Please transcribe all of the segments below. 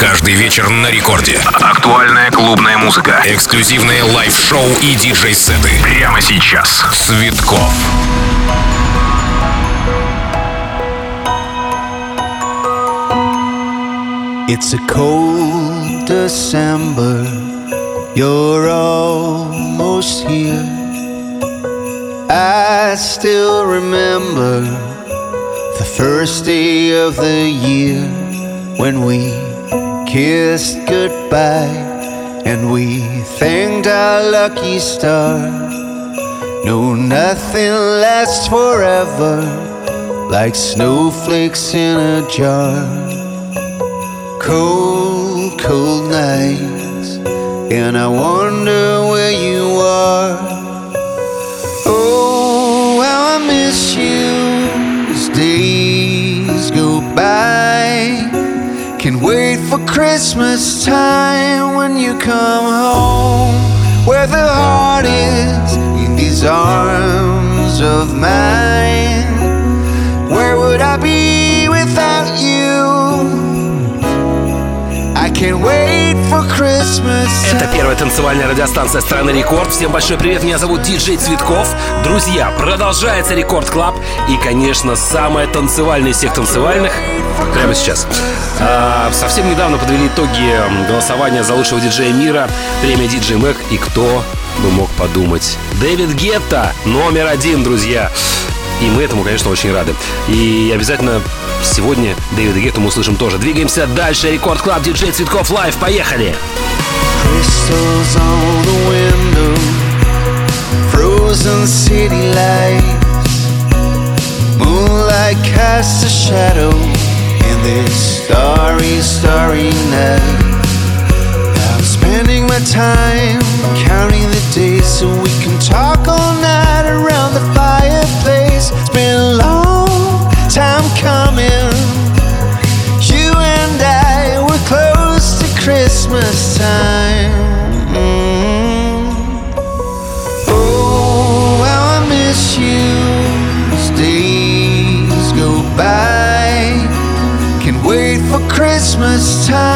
Каждый вечер на рекорде. Актуальная клубная музыка. Эксклюзивные лайв-шоу и диджей-сеты. Прямо сейчас. Цветков. It's a cold December. You're almost here. I still remember the first day of the year when we kissed goodbye and we thanked our lucky star. No, nothing lasts forever like snowflakes in a jar cold, cold nights, and I wonder where you are. Oh, how I miss you as days go by. Can wait for Christmas time when you come home, where the heart is in these arms of mine. Where would I be without you? Это первая танцевальная радиостанция страны Рекорд. Всем большой привет, меня зовут Диджей Цветков. Друзья, продолжается Рекорд Клаб. И, конечно, самая танцевальная из всех танцевальных прямо сейчас. А, совсем недавно подвели итоги голосования за лучшего диджея мира, премия Диджей Мэг. И кто бы мог подумать? Дэвид Гетта, номер один, друзья. И мы этому, конечно, очень рады. И обязательно сегодня Дэвида Гетта мы услышим тоже. Двигаемся дальше. Рекорд Клаб, диджей Цветков Лайв. Поехали! Frozen city lights Moonlight casts a shadow this starry, starry night. I'm spending my time Counting the days So we can talk 차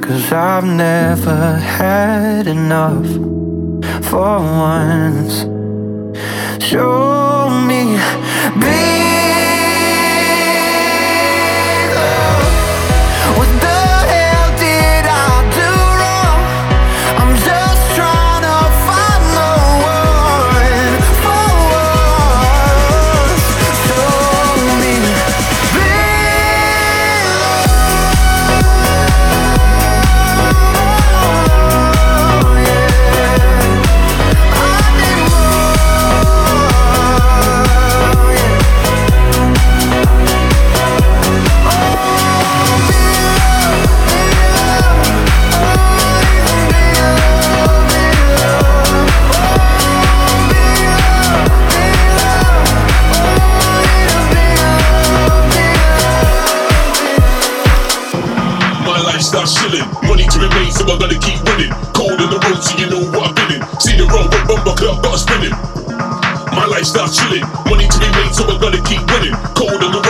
Cause I've never had enough for once. Show me, baby. So I gotta keep winning. Cold in the road, so you know what I've been in. See the road, but bumper club, but I spinning. My lifestyle chilling, money to be made, so I gotta keep winning. Cold in the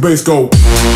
the bass go.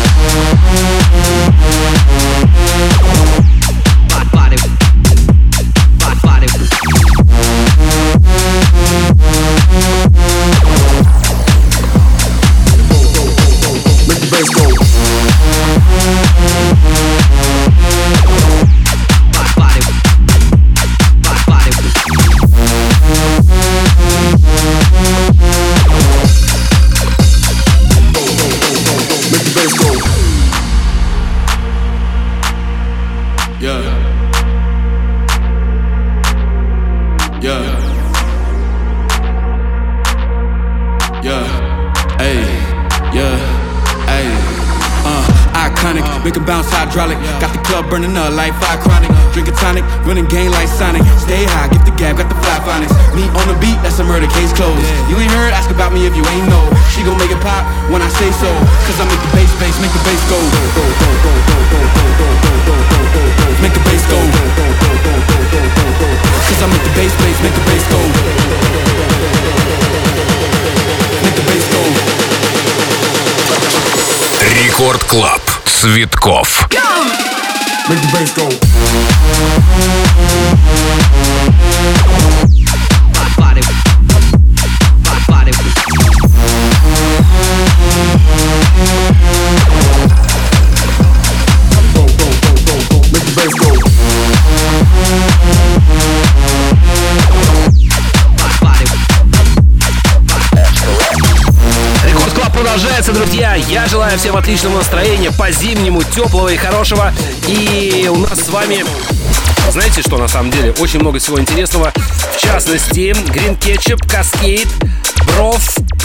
up like fire chronic. Drink a tonic, running game like Sonic. Stay high, get the gap, got the fly phonics. Me on the beat, that's a murder case closed. You ain't heard, ask about me if you ain't know. She gon' make it pop when I say so. Cause I make the bass bass, make the bass go. Make the bass go. Cause I make the bass bass, make the bass go. Make the bass go. Рекорд Клаб. Цветков. Make the bass go. Желаю всем отличного настроения, по-зимнему, теплого и хорошего. И у нас с вами знаете что, на самом деле? Очень много всего интересного. В частности, Green Ketchup, Cascade,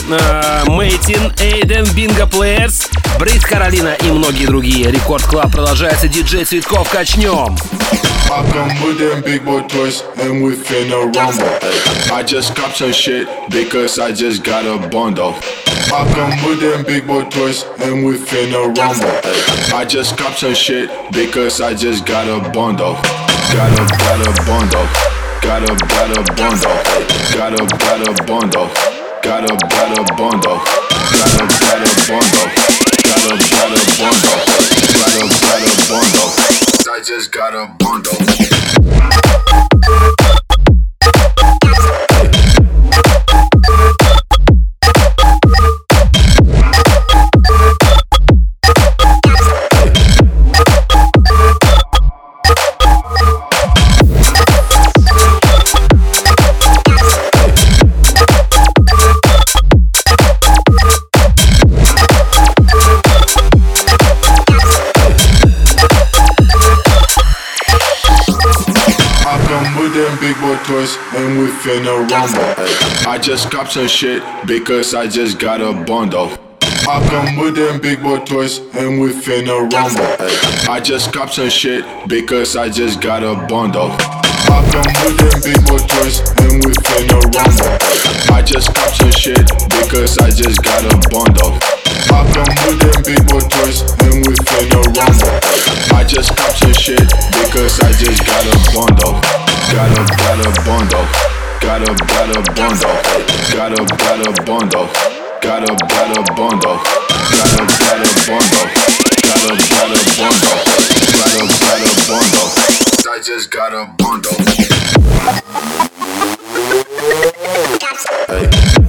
э, Мейтин, Эйден, Бинго Плеерс, Брит Каролина и многие другие. Рекорд Клаб продолжается. Диджей Цветков. Качнем. I come with them big boy toys and we finna rumble. I just copped some shit because I just got a bundle. I come with them big boy toys and we finna rumble. I just copped some shit because I just got a bundle. Got a got a bundle. Got a got a bundle. Got a got a bundle. Got a got a bundle. Got a got a bundle. Got a got a bundle. Got a got a bundle. I just got a bundle. Toys and we finna rumble. I just cop some shit because I just got a bundle. I come with them big boy toys and we finna rumble. I just cop some shit because I just got a bundle. I come with them big boy toys and we finna rumble. I just cop some shit because I just got a bundle. I come with them big boy toys and we finna rumble. I just cop some shit because I just got a bundle. Got a got a bundle. Got a got a bundle. Got a got a bundle. Got a got a bundle. Got a got a bundle. Got a got a bundle. Got a got a bundle. I just got a bundle. Nothing's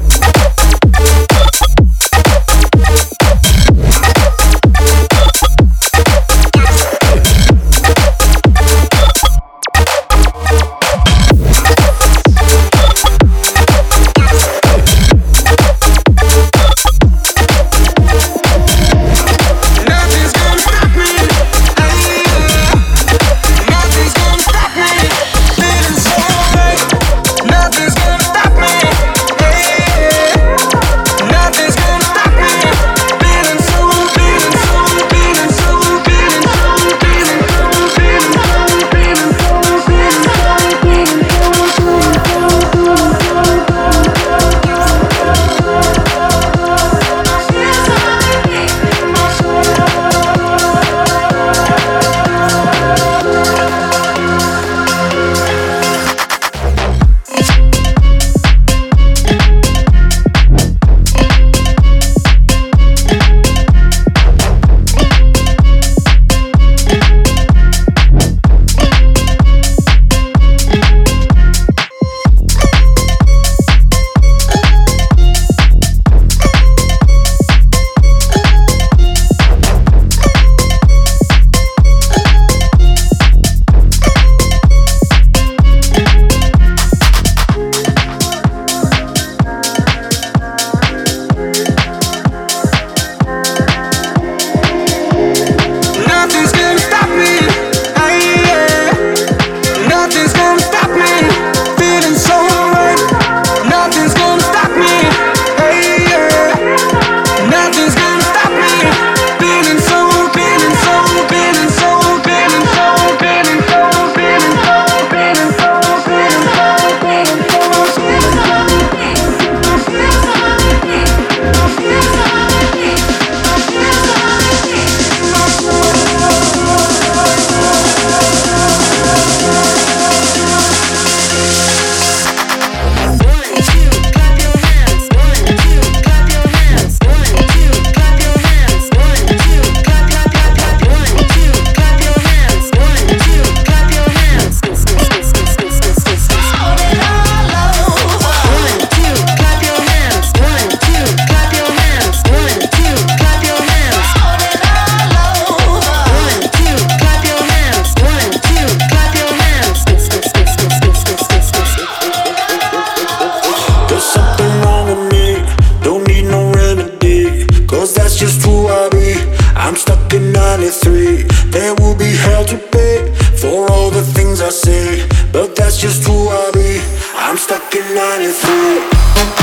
Cause that's just who I be. I'm stuck in 93. There will be hell to pay for all the things I say. But that's just who I be. I'm stuck in 93.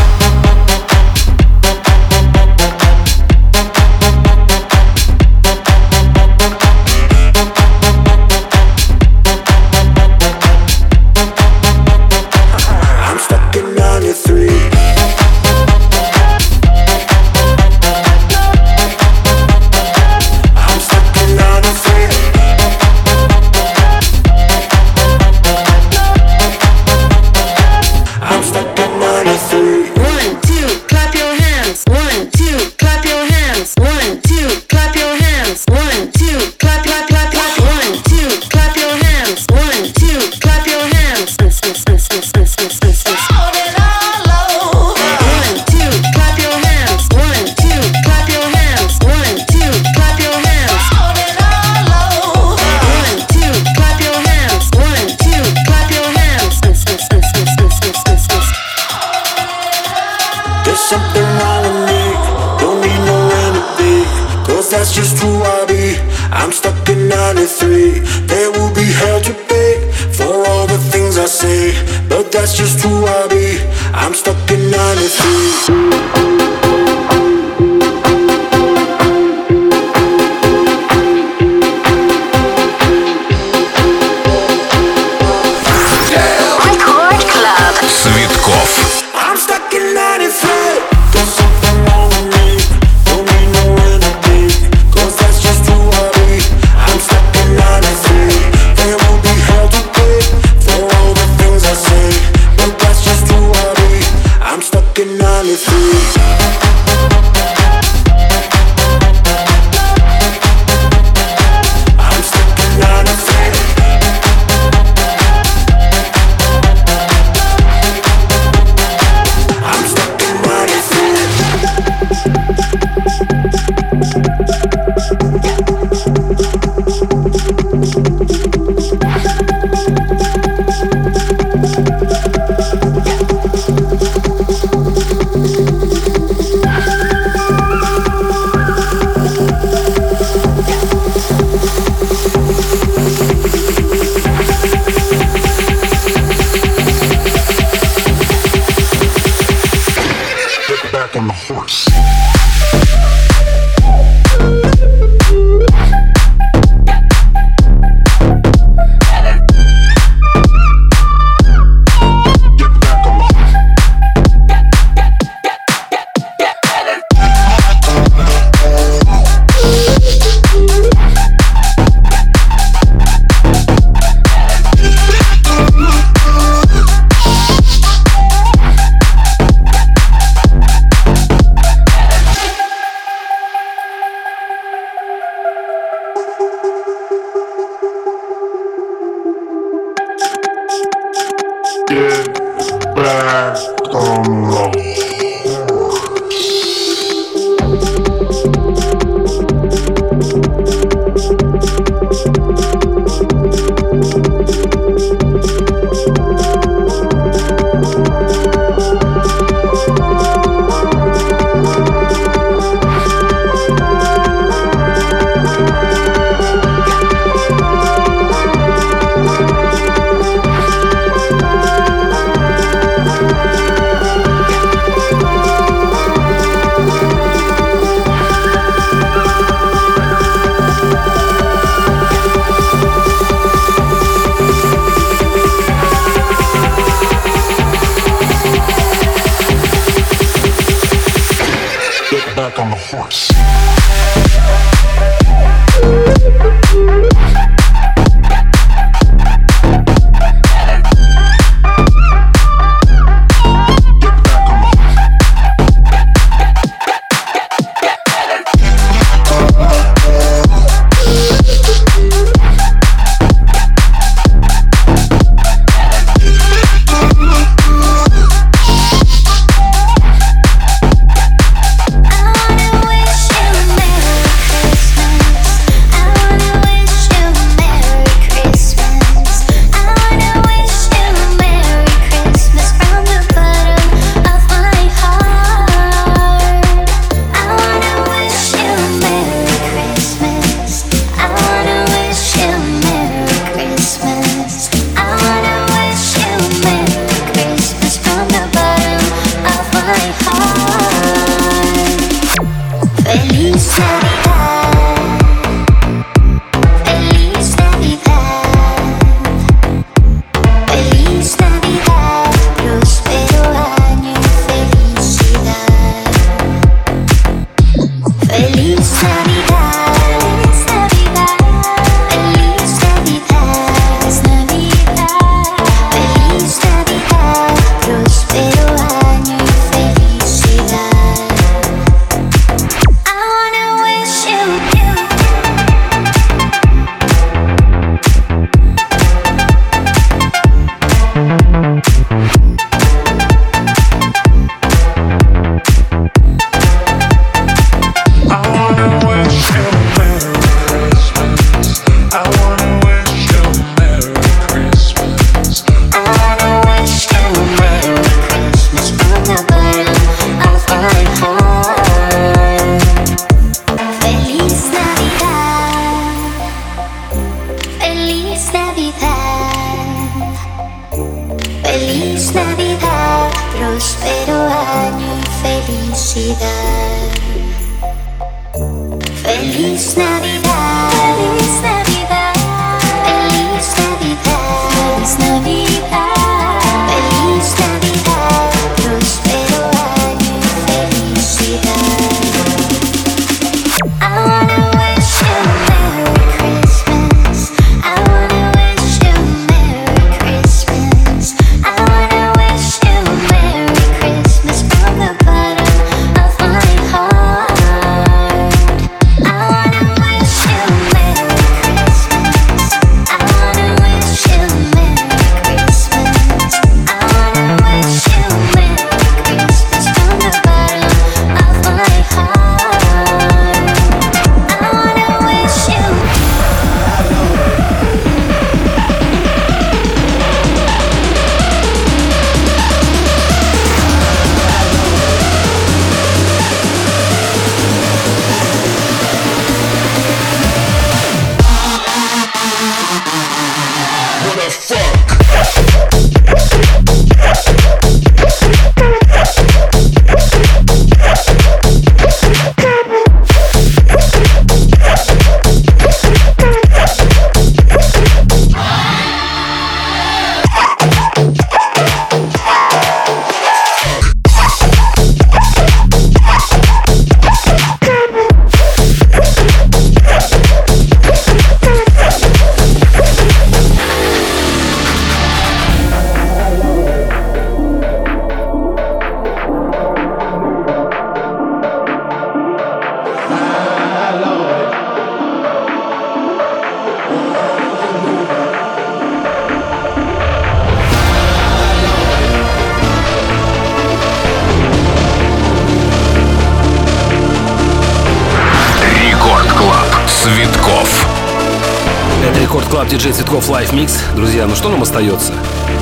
друзья, ну что нам остается?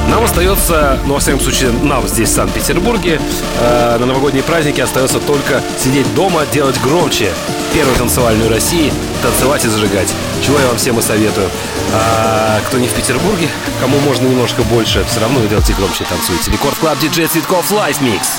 Нам остается, ну, во всяком случае, нам здесь, в Санкт-Петербурге, э, на новогодние праздники остается только сидеть дома, делать громче первую танцевальную России, танцевать и зажигать. Чего я вам всем и советую. А, кто не в Петербурге, кому можно немножко больше, все равно делайте громче и танцуйте. Рекорд Клаб Диджей Цветков Лайф Микс.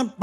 Getting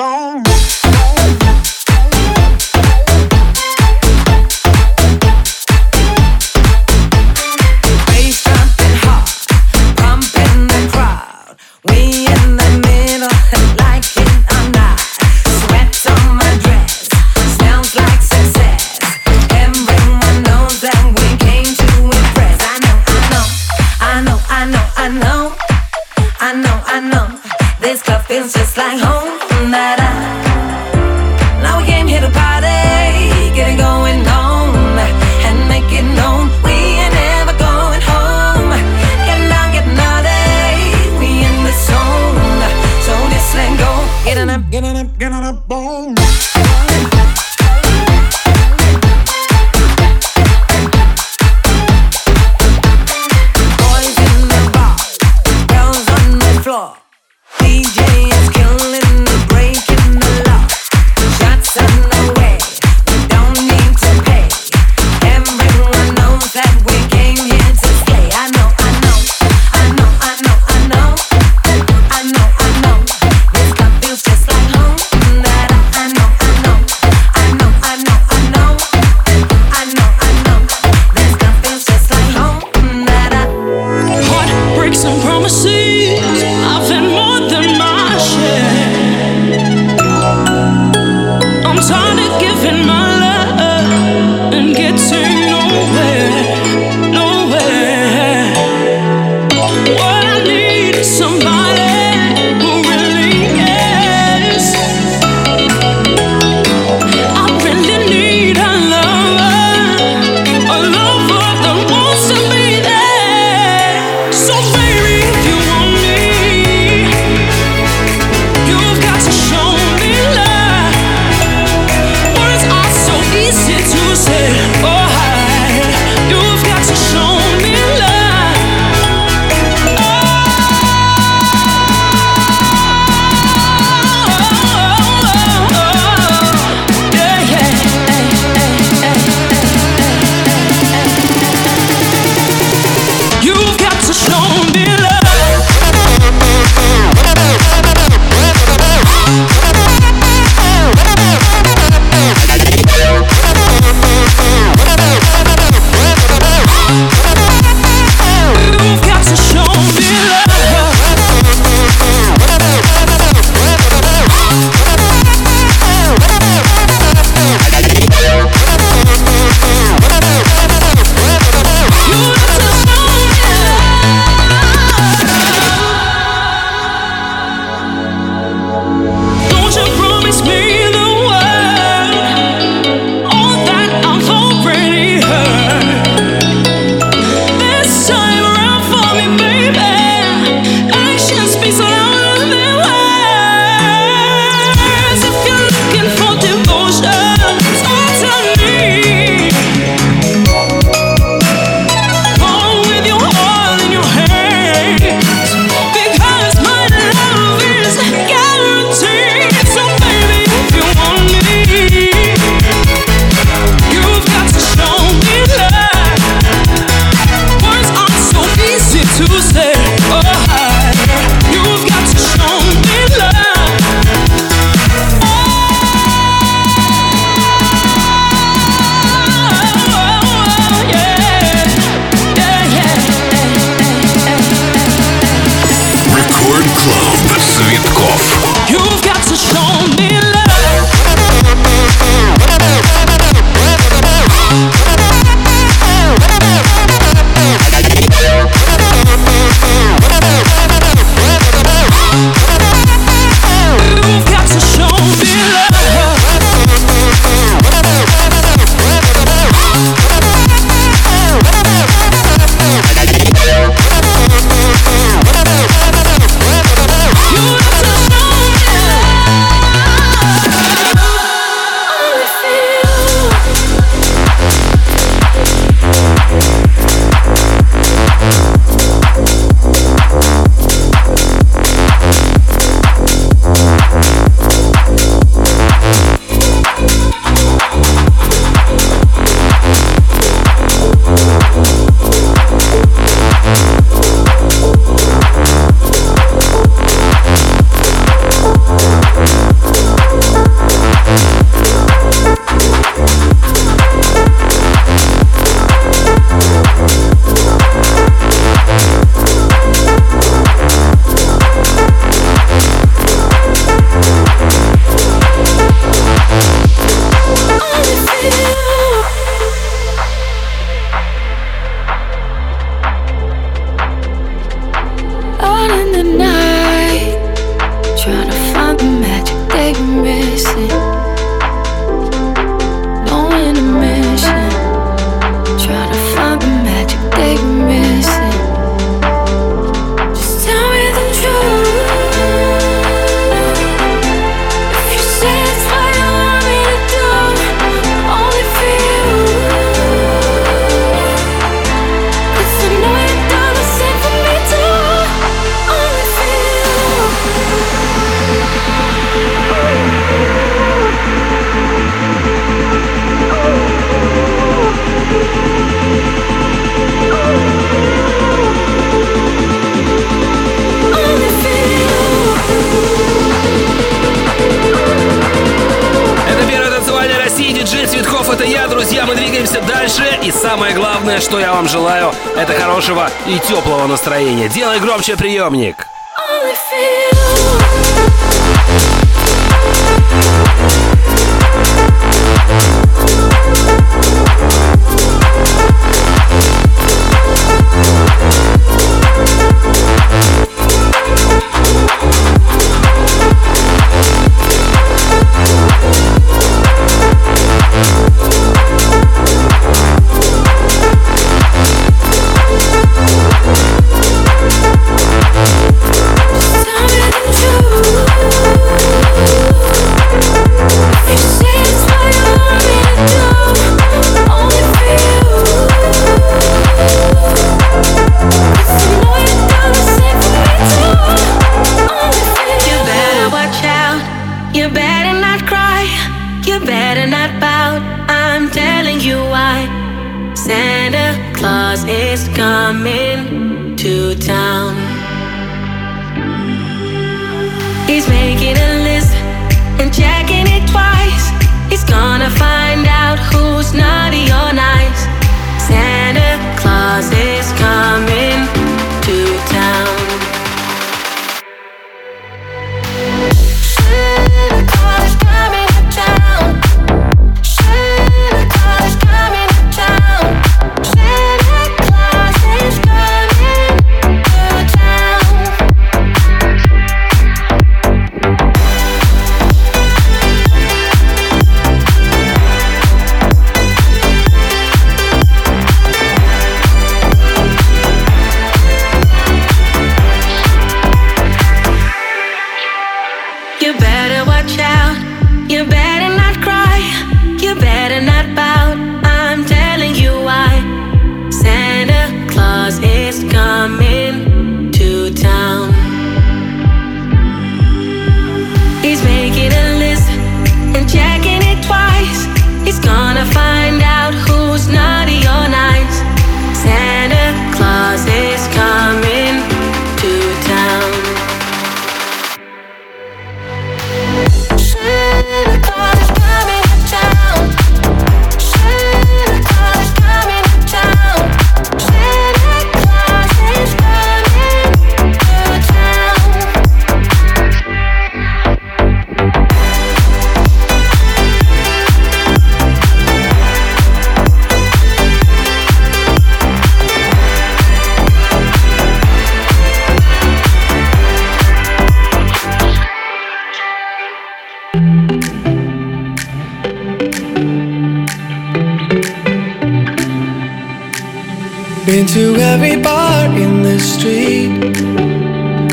every bar in the street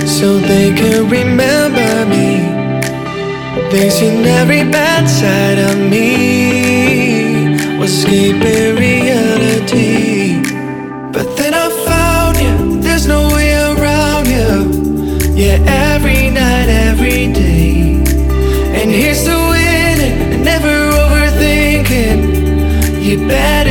so they can remember me. They've seen every bad side of me, escaping reality. But then I found you, there's no way around you. Yeah, every night, every day. And here's the winning, never overthinking. You better.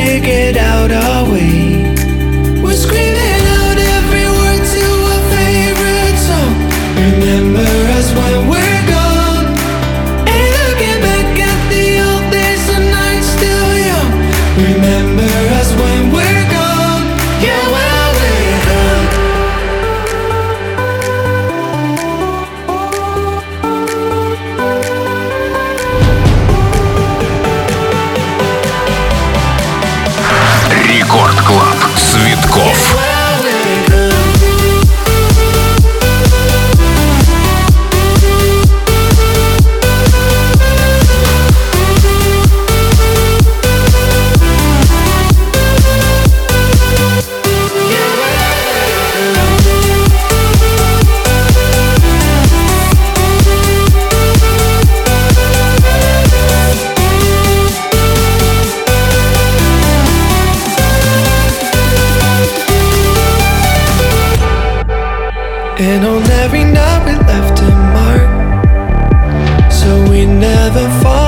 And on every night we left a mark. So we never fall.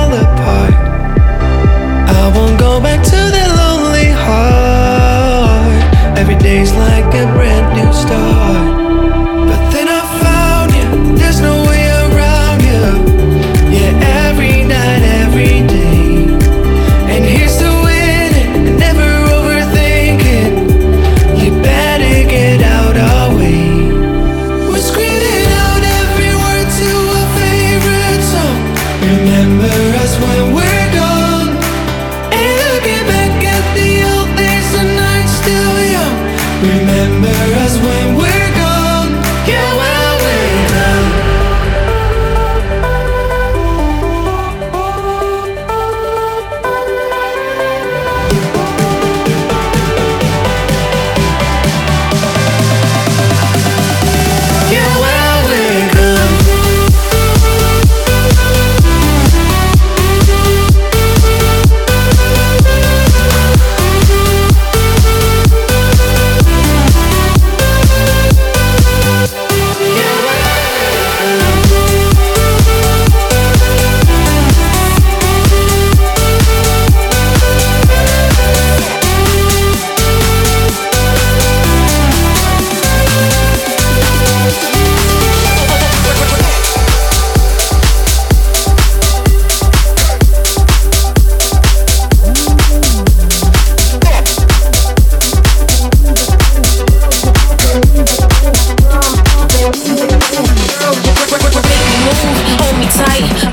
tight.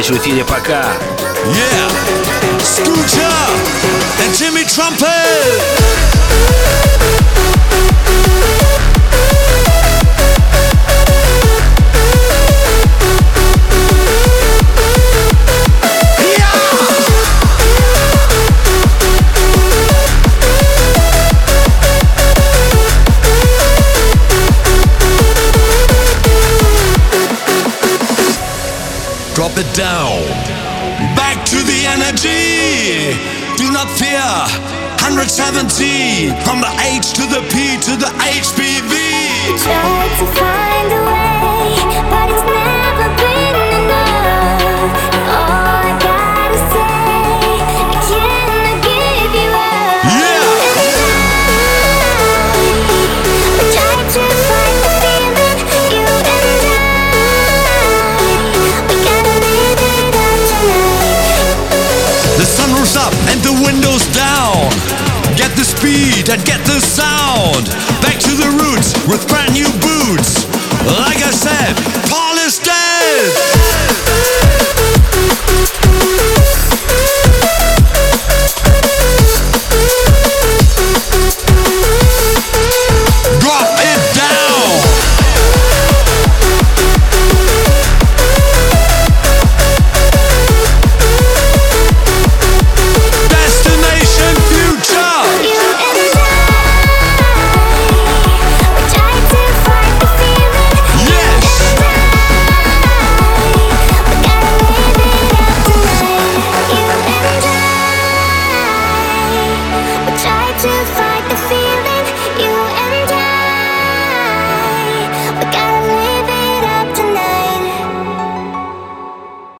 de suicidio.